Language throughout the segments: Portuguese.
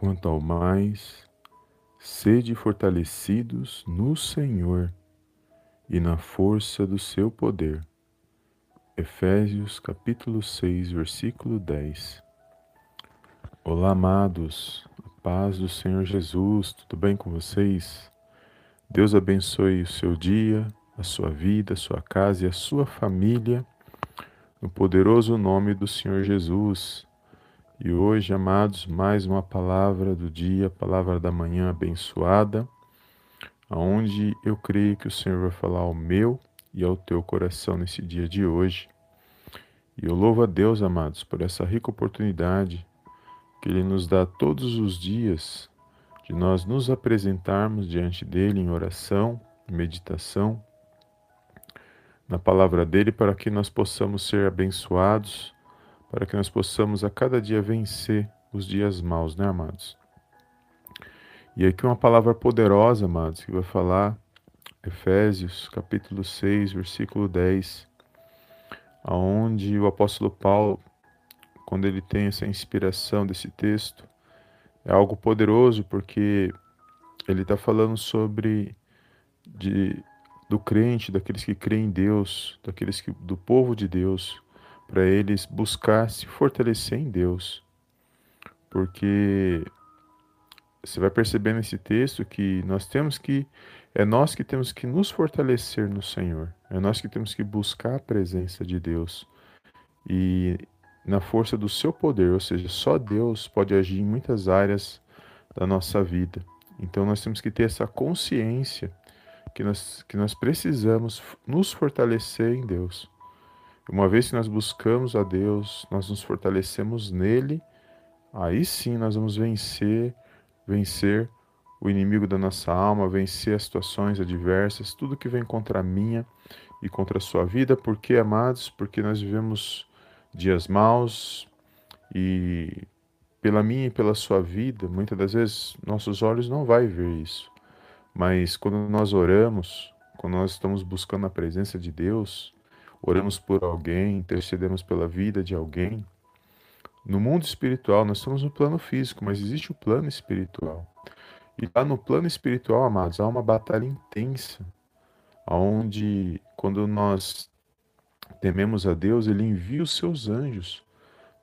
Quanto ao mais, sede fortalecidos no Senhor e na força do seu poder. Efésios capítulo 6, versículo 10. Olá, amados, a paz do Senhor Jesus, tudo bem com vocês? Deus abençoe o seu dia, a sua vida, a sua casa e a sua família, no poderoso nome do Senhor Jesus. E hoje, amados, mais uma palavra do dia, palavra da manhã abençoada, aonde eu creio que o Senhor vai falar ao meu e ao teu coração nesse dia de hoje. E eu louvo a Deus, amados, por essa rica oportunidade que Ele nos dá todos os dias de nós nos apresentarmos diante dele em oração, meditação, na palavra dele, para que nós possamos ser abençoados para que nós possamos a cada dia vencer os dias maus, né, amados? E aqui uma palavra poderosa, amados, que vai falar Efésios, capítulo 6, versículo 10, aonde o apóstolo Paulo, quando ele tem essa inspiração desse texto, é algo poderoso porque ele está falando sobre de, do crente, daqueles que creem em Deus, daqueles que do povo de Deus, para eles buscar se fortalecer em Deus. Porque você vai perceber nesse texto que nós temos que é nós que temos que nos fortalecer no Senhor. É nós que temos que buscar a presença de Deus. E na força do seu poder, ou seja, só Deus pode agir em muitas áreas da nossa vida. Então nós temos que ter essa consciência que nós, que nós precisamos nos fortalecer em Deus. Uma vez que nós buscamos a Deus, nós nos fortalecemos nele, aí sim nós vamos vencer, vencer o inimigo da nossa alma, vencer as situações adversas, tudo que vem contra a minha e contra a sua vida, porque amados, porque nós vivemos dias maus e pela minha e pela sua vida, muitas das vezes nossos olhos não vai ver isso. Mas quando nós oramos, quando nós estamos buscando a presença de Deus, oramos por alguém, intercedemos pela vida de alguém. No mundo espiritual, nós estamos no plano físico, mas existe o plano espiritual. E lá no plano espiritual, amados, há uma batalha intensa, onde, quando nós tememos a Deus, Ele envia os seus anjos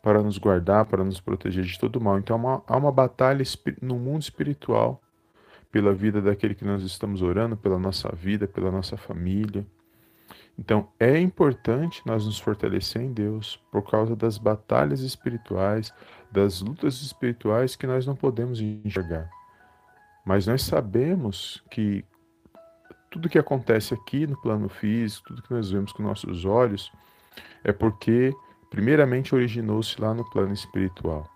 para nos guardar, para nos proteger de todo mal. Então, há uma, há uma batalha no mundo espiritual pela vida daquele que nós estamos orando, pela nossa vida, pela nossa família. Então, é importante nós nos fortalecer em Deus por causa das batalhas espirituais, das lutas espirituais que nós não podemos enxergar. Mas nós sabemos que tudo que acontece aqui no plano físico, tudo que nós vemos com nossos olhos, é porque, primeiramente, originou-se lá no plano espiritual.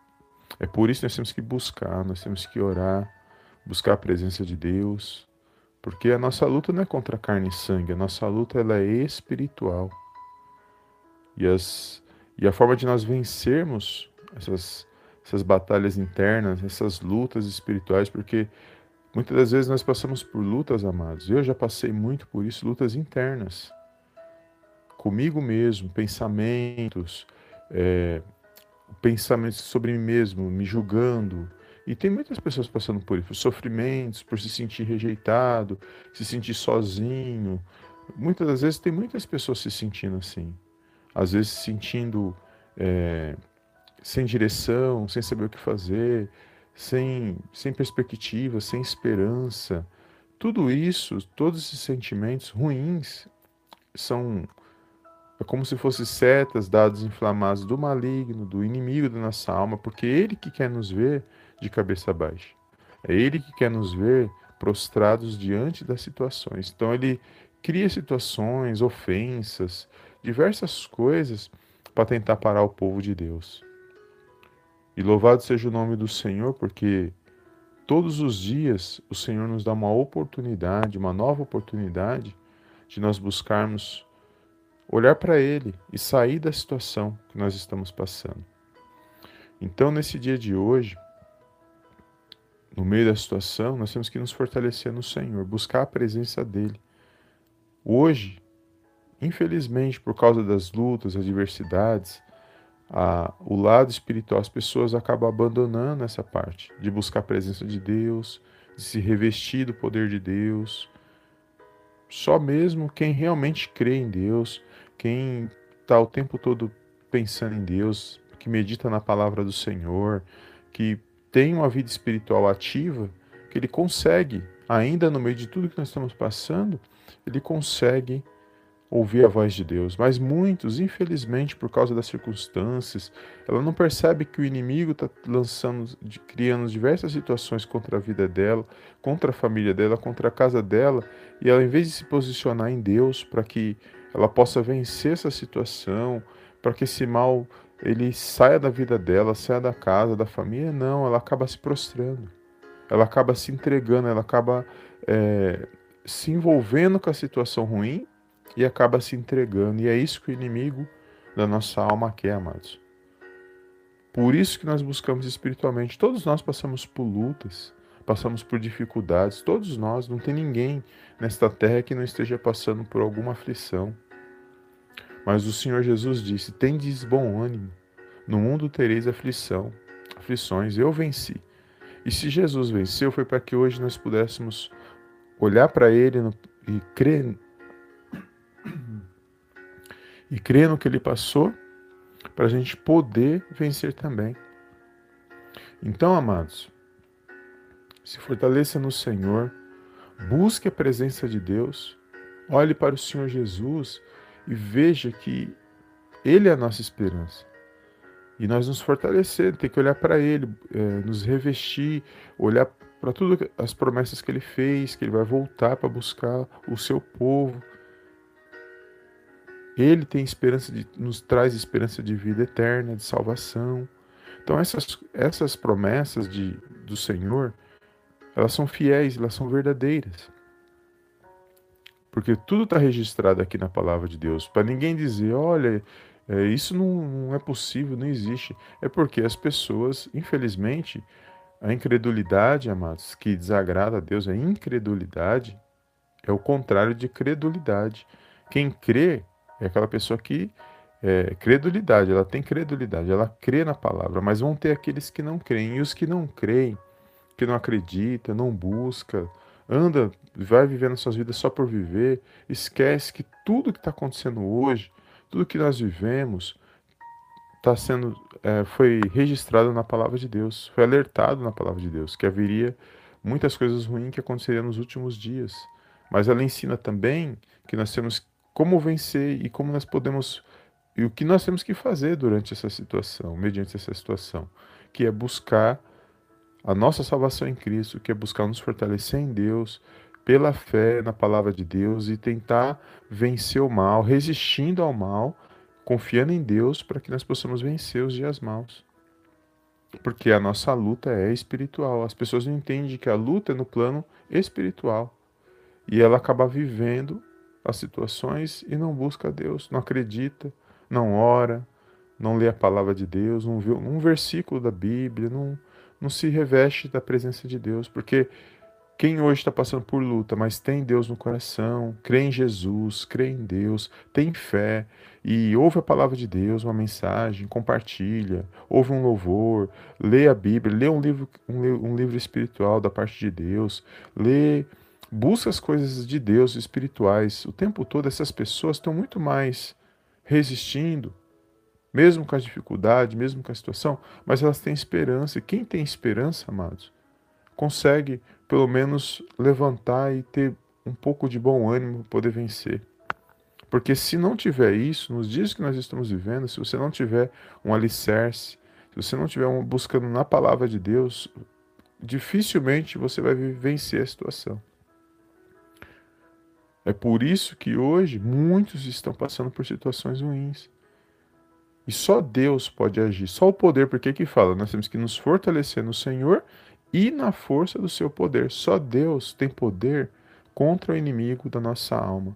É por isso que nós temos que buscar, nós temos que orar, buscar a presença de Deus, porque a nossa luta não é contra carne e sangue, a nossa luta ela é espiritual. E, as, e a forma de nós vencermos essas, essas batalhas internas, essas lutas espirituais, porque muitas das vezes nós passamos por lutas, amados. Eu já passei muito por isso, lutas internas. Comigo mesmo, pensamentos, é, pensamentos sobre mim mesmo, me julgando, e tem muitas pessoas passando por isso, sofrimentos, por se sentir rejeitado, se sentir sozinho. Muitas das vezes tem muitas pessoas se sentindo assim. Às vezes se sentindo é, sem direção, sem saber o que fazer, sem, sem perspectiva, sem esperança. Tudo isso, todos esses sentimentos ruins são é como se fossem setas, dados inflamados do maligno, do inimigo da nossa alma, porque ele que quer nos ver de cabeça baixa. É ele que quer nos ver prostrados diante das situações. Então ele cria situações, ofensas, diversas coisas para tentar parar o povo de Deus. E louvado seja o nome do Senhor, porque todos os dias o Senhor nos dá uma oportunidade, uma nova oportunidade de nós buscarmos olhar para Ele e sair da situação que nós estamos passando. Então, nesse dia de hoje, no meio da situação, nós temos que nos fortalecer no Senhor, buscar a presença dEle. Hoje, infelizmente, por causa das lutas, adversidades, a, o lado espiritual, as pessoas acabam abandonando essa parte de buscar a presença de Deus, de se revestir do poder de Deus. Só mesmo quem realmente crê em Deus, quem está o tempo todo pensando em Deus, que medita na palavra do Senhor, que tem uma vida espiritual ativa, que ele consegue, ainda no meio de tudo que nós estamos passando, ele consegue ouvir a voz de Deus. Mas muitos, infelizmente, por causa das circunstâncias, ela não percebe que o inimigo está lançando, criando diversas situações contra a vida dela, contra a família dela, contra a casa dela, e ela, em vez de se posicionar em Deus para que ela possa vencer essa situação, para que esse mal ele saia da vida dela, saia da casa, da família, não, ela acaba se prostrando, ela acaba se entregando, ela acaba é, se envolvendo com a situação ruim e acaba se entregando. E é isso que o inimigo da nossa alma quer, amados. Por isso que nós buscamos espiritualmente. Todos nós passamos por lutas, passamos por dificuldades, todos nós, não tem ninguém nesta terra que não esteja passando por alguma aflição. Mas o Senhor Jesus disse: Tendes bom ânimo, no mundo tereis aflição, aflições, eu venci. E se Jesus venceu, foi para que hoje nós pudéssemos olhar para Ele e crer e crer no que Ele passou, para a gente poder vencer também. Então, amados, se fortaleça no Senhor, busque a presença de Deus, olhe para o Senhor Jesus e veja que Ele é a nossa esperança. E nós nos fortalecer, ter que olhar para Ele, é, nos revestir, olhar para todas as promessas que Ele fez, que Ele vai voltar para buscar o seu povo. Ele tem esperança de, nos traz esperança de vida eterna, de salvação. Então essas, essas promessas de, do Senhor, elas são fiéis, elas são verdadeiras. Porque tudo está registrado aqui na palavra de Deus. Para ninguém dizer, olha, é, isso não, não é possível, não existe. É porque as pessoas, infelizmente, a incredulidade, amados, que desagrada a Deus, a incredulidade é o contrário de credulidade. Quem crê é aquela pessoa que é, credulidade, ela tem credulidade, ela crê na palavra, mas vão ter aqueles que não creem. E os que não creem, que não acreditam, não buscam, anda, vai vivendo suas vidas só por viver, esquece que tudo que está acontecendo hoje, tudo que nós vivemos, está sendo, é, foi registrado na palavra de Deus, foi alertado na palavra de Deus que haveria muitas coisas ruins que aconteceriam nos últimos dias. Mas ela ensina também que nós temos como vencer e como nós podemos e o que nós temos que fazer durante essa situação, mediante essa situação, que é buscar a nossa salvação em Cristo, que é buscar nos fortalecer em Deus, pela fé na palavra de Deus e tentar vencer o mal, resistindo ao mal, confiando em Deus para que nós possamos vencer os dias maus. Porque a nossa luta é espiritual. As pessoas não entendem que a luta é no plano espiritual. E ela acaba vivendo as situações e não busca Deus, não acredita, não ora, não lê a palavra de Deus, não vê um versículo da Bíblia, não, não se reveste da presença de Deus, porque quem hoje está passando por luta, mas tem Deus no coração, crê em Jesus, crê em Deus, tem fé e ouve a palavra de Deus, uma mensagem, compartilha, ouve um louvor, lê a Bíblia, lê um livro, um, um livro espiritual da parte de Deus, lê, busca as coisas de Deus espirituais. O tempo todo essas pessoas estão muito mais resistindo, mesmo com as dificuldades, mesmo com a situação, mas elas têm esperança. E quem tem esperança, amados, consegue pelo menos levantar e ter um pouco de bom ânimo para poder vencer. Porque se não tiver isso, nos dias que nós estamos vivendo, se você não tiver um alicerce, se você não estiver buscando na palavra de Deus, dificilmente você vai vencer a situação. É por isso que hoje muitos estão passando por situações ruins. E só Deus pode agir, só o poder, porque que fala? Nós temos que nos fortalecer no Senhor e na força do seu poder. Só Deus tem poder contra o inimigo da nossa alma,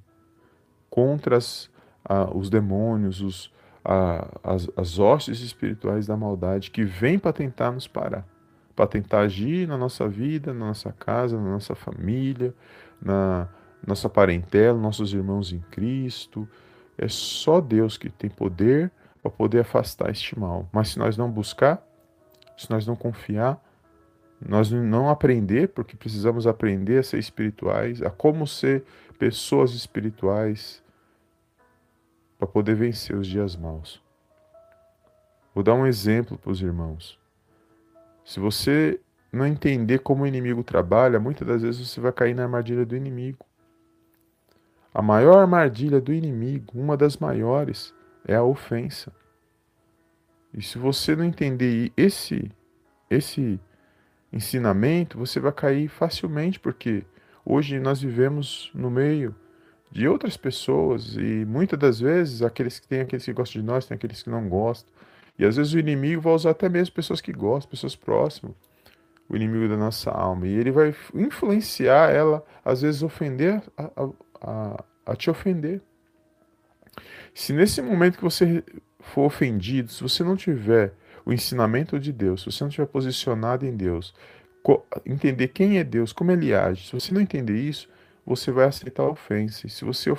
contra as, os demônios, os, as, as hostes espirituais da maldade que vêm para tentar nos parar, para tentar agir na nossa vida, na nossa casa, na nossa família, na nossa parentela, nossos irmãos em Cristo. É só Deus que tem poder para poder afastar este mal. Mas se nós não buscar, se nós não confiar, nós não aprender, porque precisamos aprender a ser espirituais, a como ser pessoas espirituais para poder vencer os dias maus. Vou dar um exemplo para os irmãos. Se você não entender como o inimigo trabalha, muitas das vezes você vai cair na armadilha do inimigo. A maior armadilha do inimigo, uma das maiores, é a ofensa. E se você não entender esse esse ensinamento, você vai cair facilmente, porque hoje nós vivemos no meio de outras pessoas e muitas das vezes aqueles que têm aqueles que gostam de nós, tem aqueles que não gostam. E às vezes o inimigo vai usar até mesmo pessoas que gostam, pessoas próximas, o inimigo da nossa alma. E ele vai influenciar ela, às vezes ofender a, a, a, a te ofender. Se nesse momento que você for ofendido, se você não tiver o ensinamento de Deus, se você não estiver posicionado em Deus, entender quem é Deus, como ele age, se você não entender isso, você vai aceitar a ofensa. E se você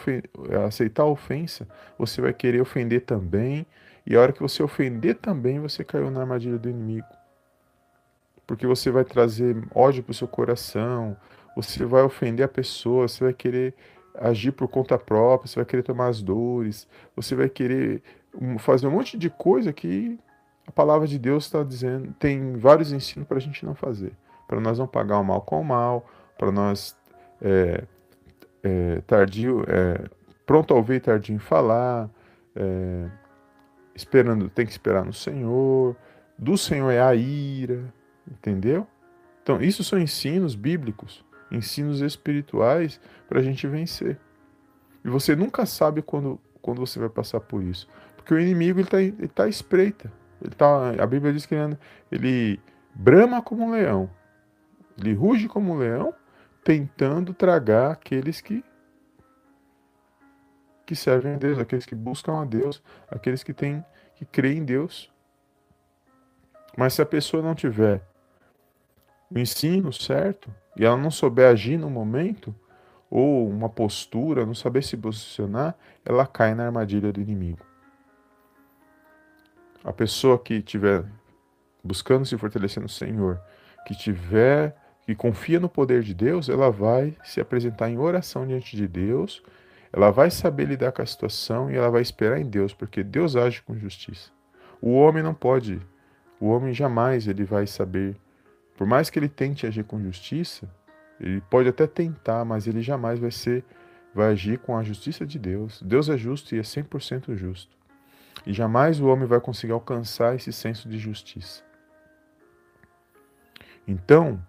aceitar a ofensa, você vai querer ofender também. E a hora que você ofender também, você caiu na armadilha do inimigo. Porque você vai trazer ódio para o seu coração, você vai ofender a pessoa, você vai querer agir por conta própria, você vai querer tomar as dores, você vai querer fazer um monte de coisa que a palavra de Deus está dizendo, tem vários ensinos para a gente não fazer, para nós não pagar o mal com o mal, para nós é, é, tardio, é, pronto a ouvir, tardio em falar, é, esperando, tem que esperar no Senhor, do Senhor é a ira, entendeu? Então, isso são ensinos bíblicos ensinos espirituais para a gente vencer. E você nunca sabe quando, quando você vai passar por isso. Porque o inimigo está ele tá espreita. Ele tá, a Bíblia diz que ele, ele brama como um leão. Ele ruge como um leão, tentando tragar aqueles que que servem a Deus, aqueles que buscam a Deus, aqueles que têm que creem em Deus. Mas se a pessoa não tiver o ensino certo, e ela não souber agir no momento, ou uma postura, não saber se posicionar, ela cai na armadilha do inimigo. A pessoa que estiver buscando se fortalecer no Senhor, que tiver, que confia no poder de Deus, ela vai se apresentar em oração diante de Deus, ela vai saber lidar com a situação e ela vai esperar em Deus, porque Deus age com justiça. O homem não pode, o homem jamais ele vai saber por mais que ele tente agir com justiça, ele pode até tentar, mas ele jamais vai ser vai agir com a justiça de Deus. Deus é justo e é 100% justo. E jamais o homem vai conseguir alcançar esse senso de justiça. Então,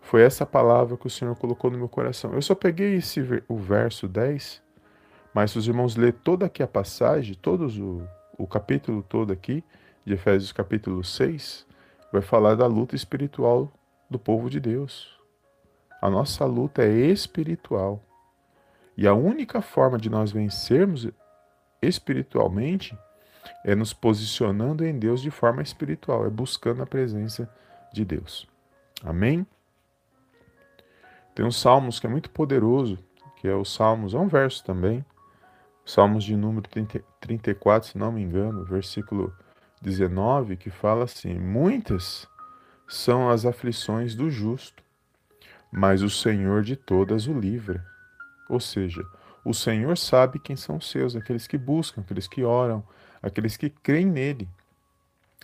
foi essa palavra que o Senhor colocou no meu coração. Eu só peguei esse o verso 10, mas se os irmãos lerem toda aqui a passagem, todos o, o capítulo todo aqui, de Efésios capítulo 6, vai falar da luta espiritual do povo de Deus. A nossa luta é espiritual. E a única forma de nós vencermos espiritualmente é nos posicionando em Deus de forma espiritual, é buscando a presença de Deus. Amém? Tem um Salmos que é muito poderoso, que é o Salmos, é um verso também, Salmos de número 30, 34, se não me engano, versículo 19, que fala assim: Muitas são as aflições do justo, mas o Senhor de todas o livra. Ou seja, o Senhor sabe quem são os seus, aqueles que buscam, aqueles que oram, aqueles que creem nele,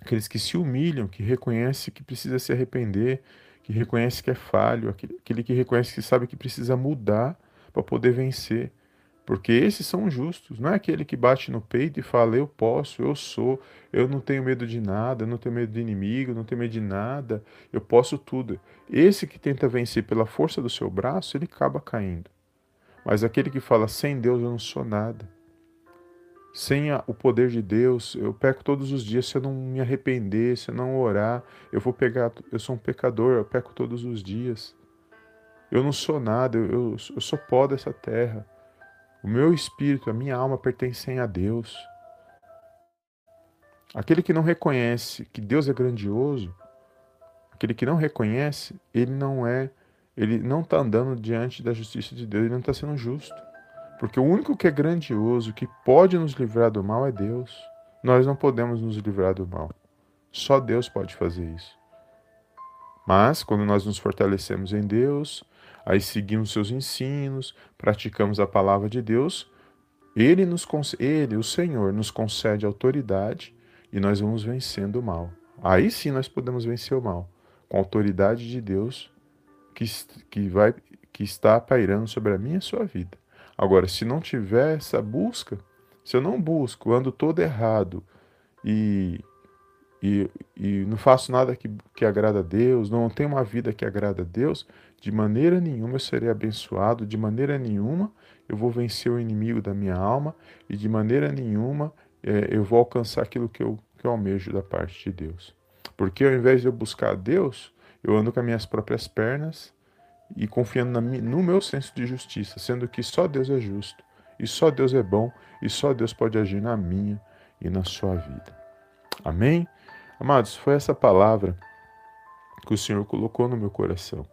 aqueles que se humilham, que reconhecem que precisa se arrepender, que reconhece que é falho, aquele que reconhece que sabe que precisa mudar para poder vencer. Porque esses são justos, não é aquele que bate no peito e fala: Eu posso, eu sou, eu não tenho medo de nada, eu não tenho medo de inimigo, não tenho medo de nada, eu posso tudo. Esse que tenta vencer pela força do seu braço, ele acaba caindo. Mas aquele que fala: Sem Deus eu não sou nada. Sem a, o poder de Deus, eu peco todos os dias. Se eu não me arrepender, se eu não orar, eu vou pegar. Eu sou um pecador, eu peco todos os dias. Eu não sou nada, eu, eu, eu sou pó dessa terra. O meu espírito, a minha alma pertencem a Deus. Aquele que não reconhece que Deus é grandioso, aquele que não reconhece, ele não é, ele não está andando diante da justiça de Deus, ele não está sendo justo. Porque o único que é grandioso, que pode nos livrar do mal é Deus. nós não podemos nos livrar do mal. Só Deus pode fazer isso. Mas, quando nós nos fortalecemos em Deus, aí seguimos seus ensinos, praticamos a palavra de Deus, ele, nos, ele, o Senhor, nos concede autoridade e nós vamos vencendo o mal. Aí sim nós podemos vencer o mal, com a autoridade de Deus que, que, vai, que está pairando sobre a minha e a sua vida. Agora, se não tiver essa busca, se eu não busco, ando todo errado e e, e não faço nada que, que agrada a Deus, não tenho uma vida que agrada a Deus, de maneira nenhuma eu serei abençoado, de maneira nenhuma eu vou vencer o inimigo da minha alma e de maneira nenhuma é, eu vou alcançar aquilo que eu, que eu almejo da parte de Deus. Porque ao invés de eu buscar a Deus, eu ando com as minhas próprias pernas e confiando no meu senso de justiça, sendo que só Deus é justo, e só Deus é bom, e só Deus pode agir na minha e na sua vida. Amém? Amados, foi essa palavra que o Senhor colocou no meu coração.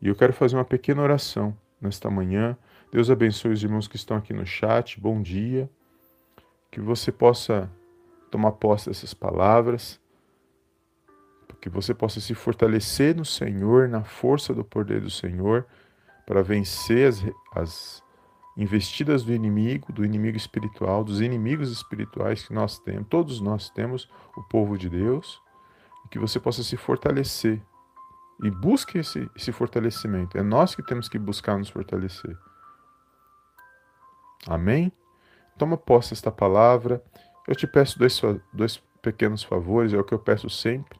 E eu quero fazer uma pequena oração nesta manhã. Deus abençoe os irmãos que estão aqui no chat. Bom dia. Que você possa tomar posse dessas palavras. Que você possa se fortalecer no Senhor, na força do poder do Senhor, para vencer as, as investidas do inimigo, do inimigo espiritual, dos inimigos espirituais que nós temos, todos nós temos, o povo de Deus, e que você possa se fortalecer. E busque esse, esse fortalecimento. É nós que temos que buscar nos fortalecer. Amém? Toma posse desta palavra. Eu te peço dois, dois pequenos favores, é o que eu peço sempre,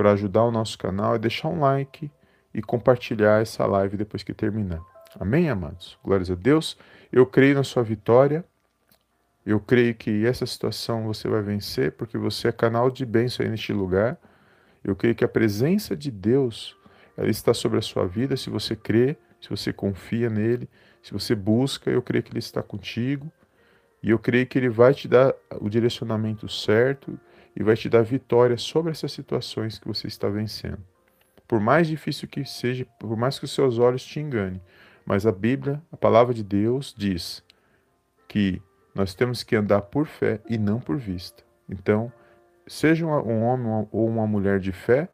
para ajudar o nosso canal, é deixar um like e compartilhar essa live depois que terminar. Amém, amados? Glórias a Deus. Eu creio na sua vitória. Eu creio que essa situação você vai vencer, porque você é canal de bênção aí neste lugar. Eu creio que a presença de Deus ela está sobre a sua vida. Se você crê, se você confia nele, se você busca, eu creio que ele está contigo. E eu creio que ele vai te dar o direcionamento certo e vai te dar vitória sobre essas situações que você está vencendo. Por mais difícil que seja, por mais que os seus olhos te enganem, mas a Bíblia, a palavra de Deus, diz que nós temos que andar por fé e não por vista. Então, seja um homem ou uma mulher de fé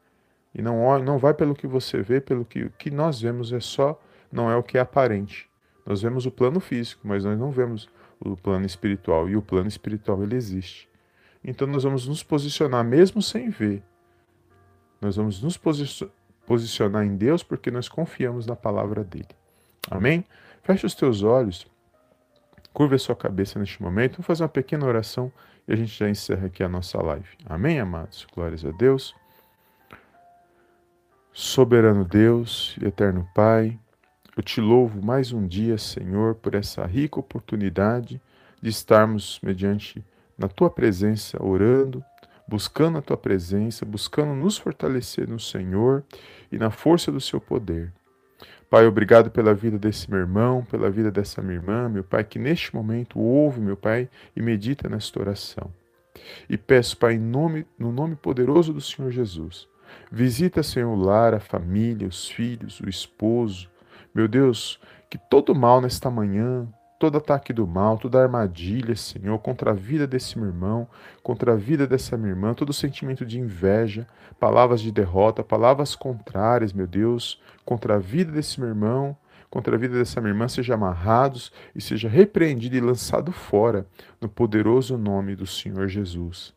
e não, não vai pelo que você vê, pelo que, que nós vemos é só, não é o que é aparente. Nós vemos o plano físico, mas nós não vemos o plano espiritual. E o plano espiritual ele existe. Então nós vamos nos posicionar mesmo sem ver. Nós vamos nos posicionar em Deus porque nós confiamos na palavra dele. Amém? Feche os teus olhos, curva a sua cabeça neste momento, vamos fazer uma pequena oração e a gente já encerra aqui a nossa live. Amém, amados? Glórias a Deus. Soberano Deus e eterno Pai, eu te louvo mais um dia, Senhor, por essa rica oportunidade de estarmos mediante na tua presença, orando, buscando a tua presença, buscando nos fortalecer no Senhor e na força do seu poder. Pai, obrigado pela vida desse meu irmão, pela vida dessa minha irmã, meu Pai, que neste momento ouve, meu Pai, e medita nesta oração. E peço, Pai, nome, no nome poderoso do Senhor Jesus, visita, Senhor, o lar, a família, os filhos, o esposo. Meu Deus, que todo mal nesta manhã, todo ataque do mal, toda armadilha, Senhor, contra a vida desse meu irmão, contra a vida dessa minha irmã, todo sentimento de inveja, palavras de derrota, palavras contrárias, meu Deus, contra a vida desse meu irmão, contra a vida dessa minha irmã, seja amarrados e seja repreendido e lançado fora, no poderoso nome do Senhor Jesus.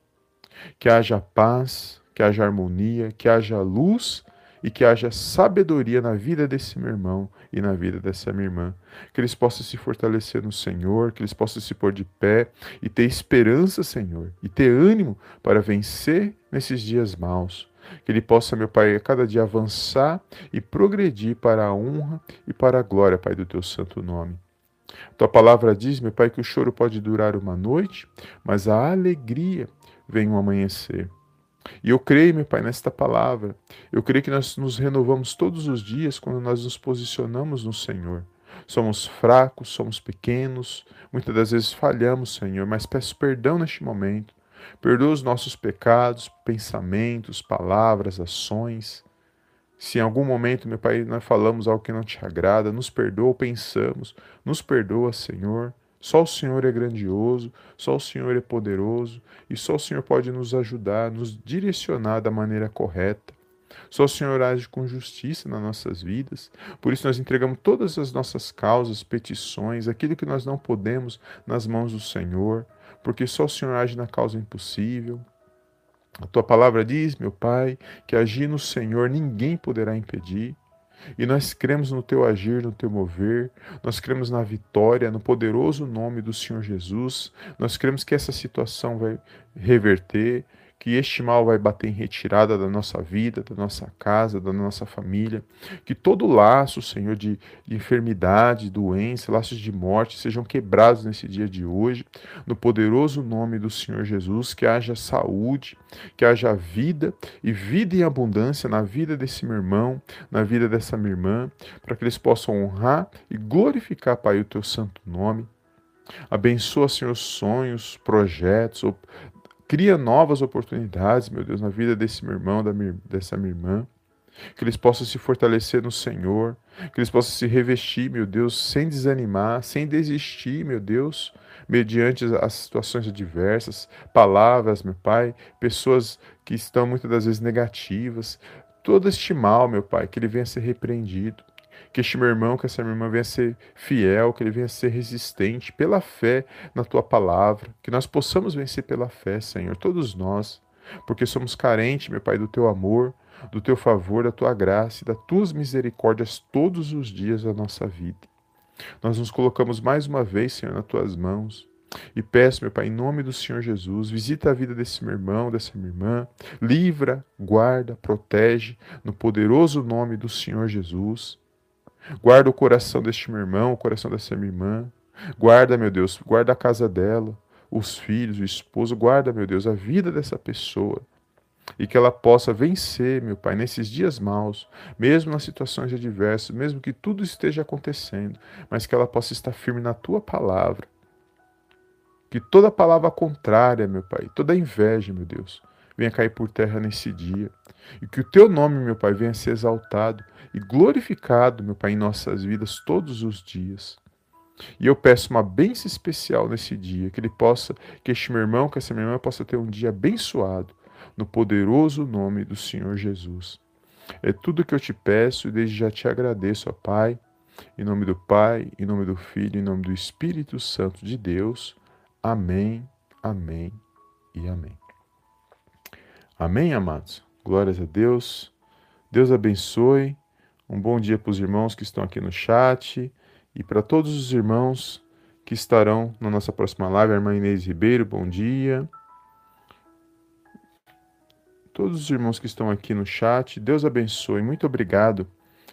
Que haja paz, que haja harmonia, que haja luz e que haja sabedoria na vida desse meu irmão e na vida dessa minha irmã. Que eles possam se fortalecer no Senhor, que eles possam se pôr de pé e ter esperança, Senhor, e ter ânimo para vencer nesses dias maus. Que ele possa, meu Pai, a cada dia avançar e progredir para a honra e para a glória, Pai, do teu santo nome. Tua palavra diz, meu Pai, que o choro pode durar uma noite, mas a alegria vem um amanhecer. E eu creio, meu Pai, nesta palavra. Eu creio que nós nos renovamos todos os dias quando nós nos posicionamos no Senhor. Somos fracos, somos pequenos, muitas das vezes falhamos, Senhor, mas peço perdão neste momento. Perdoa os nossos pecados, pensamentos, palavras, ações. Se em algum momento, meu Pai, nós falamos algo que não te agrada, nos perdoa pensamos, nos perdoa, Senhor. Só o Senhor é grandioso, só o Senhor é poderoso e só o Senhor pode nos ajudar, nos direcionar da maneira correta. Só o Senhor age com justiça nas nossas vidas. Por isso nós entregamos todas as nossas causas, petições, aquilo que nós não podemos nas mãos do Senhor, porque só o Senhor age na causa impossível. A tua palavra diz, meu Pai, que agir no Senhor ninguém poderá impedir. E nós cremos no teu agir, no teu mover, nós cremos na vitória, no poderoso nome do Senhor Jesus. Nós cremos que essa situação vai reverter, que este mal vai bater em retirada da nossa vida, da nossa casa, da nossa família, que todo laço, Senhor, de, de enfermidade, doença, laços de morte sejam quebrados nesse dia de hoje, no poderoso nome do Senhor Jesus, que haja saúde, que haja vida e vida em abundância na vida desse meu irmão, na vida dessa minha irmã, para que eles possam honrar e glorificar, Pai, o teu santo nome. Abençoa, Senhor, sonhos, projetos, Cria novas oportunidades, meu Deus, na vida desse meu irmão, da minha, dessa minha irmã. Que eles possam se fortalecer no Senhor, que eles possam se revestir, meu Deus, sem desanimar, sem desistir, meu Deus, mediante as situações adversas, palavras, meu Pai, pessoas que estão muitas das vezes negativas, todo este mal, meu Pai, que ele venha a ser repreendido. Que este meu irmão, que essa minha irmã venha ser fiel, que ele venha ser resistente pela fé na tua palavra, que nós possamos vencer pela fé, Senhor, todos nós, porque somos carentes, meu Pai, do teu amor, do teu favor, da tua graça e das tuas misericórdias todos os dias da nossa vida. Nós nos colocamos mais uma vez, Senhor, nas tuas mãos. E peço, meu Pai, em nome do Senhor Jesus, visita a vida desse meu irmão, dessa minha irmã, livra, guarda, protege, no poderoso nome do Senhor Jesus. Guarda o coração deste meu irmão, o coração dessa minha irmã. Guarda, meu Deus, guarda a casa dela, os filhos, o esposo. Guarda, meu Deus, a vida dessa pessoa. E que ela possa vencer, meu Pai, nesses dias maus, mesmo nas situações adversas, mesmo que tudo esteja acontecendo, mas que ela possa estar firme na tua palavra. Que toda palavra contrária, meu Pai, toda inveja, meu Deus, venha cair por terra nesse dia. E que o teu nome, meu Pai, venha ser exaltado e glorificado, meu Pai, em nossas vidas todos os dias. E eu peço uma bênção especial nesse dia, que ele possa, que este meu irmão, que essa minha irmã possa ter um dia abençoado, no poderoso nome do Senhor Jesus. É tudo que eu te peço e desde já te agradeço, ó Pai, em nome do Pai, em nome do Filho, em nome do Espírito Santo de Deus. Amém, amém e amém. Amém, amados? Glórias a Deus. Deus abençoe. Um bom dia para os irmãos que estão aqui no chat e para todos os irmãos que estarão na nossa próxima live. A irmã Inês Ribeiro, bom dia. Todos os irmãos que estão aqui no chat, Deus abençoe. Muito obrigado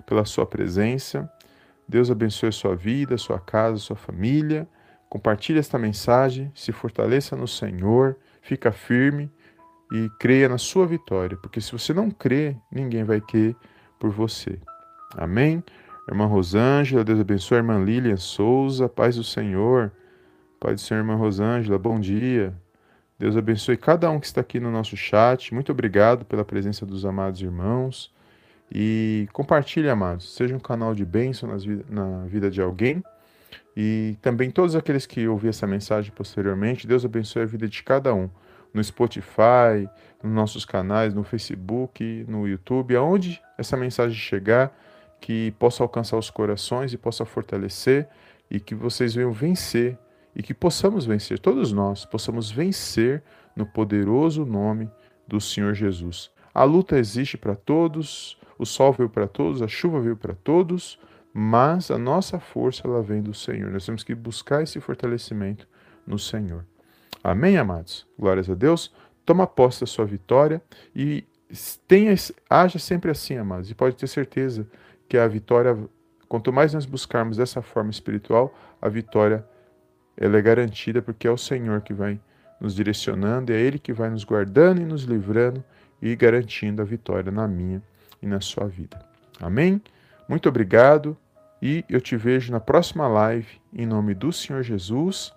pela sua presença. Deus abençoe a sua vida, a sua casa, a sua família. Compartilhe esta mensagem, se fortaleça no Senhor, fica firme e creia na sua vitória, porque se você não crê, ninguém vai crer por você. Amém? Irmã Rosângela, Deus abençoe. Irmã Lilian Souza, paz do Senhor. Pai do Senhor, irmã Rosângela, bom dia. Deus abençoe cada um que está aqui no nosso chat. Muito obrigado pela presença dos amados irmãos. E compartilhe, amados. Seja um canal de bênção na vida de alguém. E também todos aqueles que ouviram essa mensagem posteriormente, Deus abençoe a vida de cada um no Spotify, nos nossos canais, no Facebook, no YouTube, aonde essa mensagem chegar, que possa alcançar os corações e possa fortalecer e que vocês venham vencer e que possamos vencer, todos nós possamos vencer no poderoso nome do Senhor Jesus. A luta existe para todos, o sol veio para todos, a chuva veio para todos, mas a nossa força ela vem do Senhor. Nós temos que buscar esse fortalecimento no Senhor. Amém, amados? Glórias a Deus. Toma posse da sua vitória e tenha, haja sempre assim, amados. E pode ter certeza que a vitória, quanto mais nós buscarmos dessa forma espiritual, a vitória ela é garantida porque é o Senhor que vai nos direcionando, é Ele que vai nos guardando e nos livrando e garantindo a vitória na minha e na sua vida. Amém? Muito obrigado e eu te vejo na próxima live em nome do Senhor Jesus.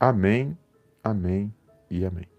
Amém Amém e amém.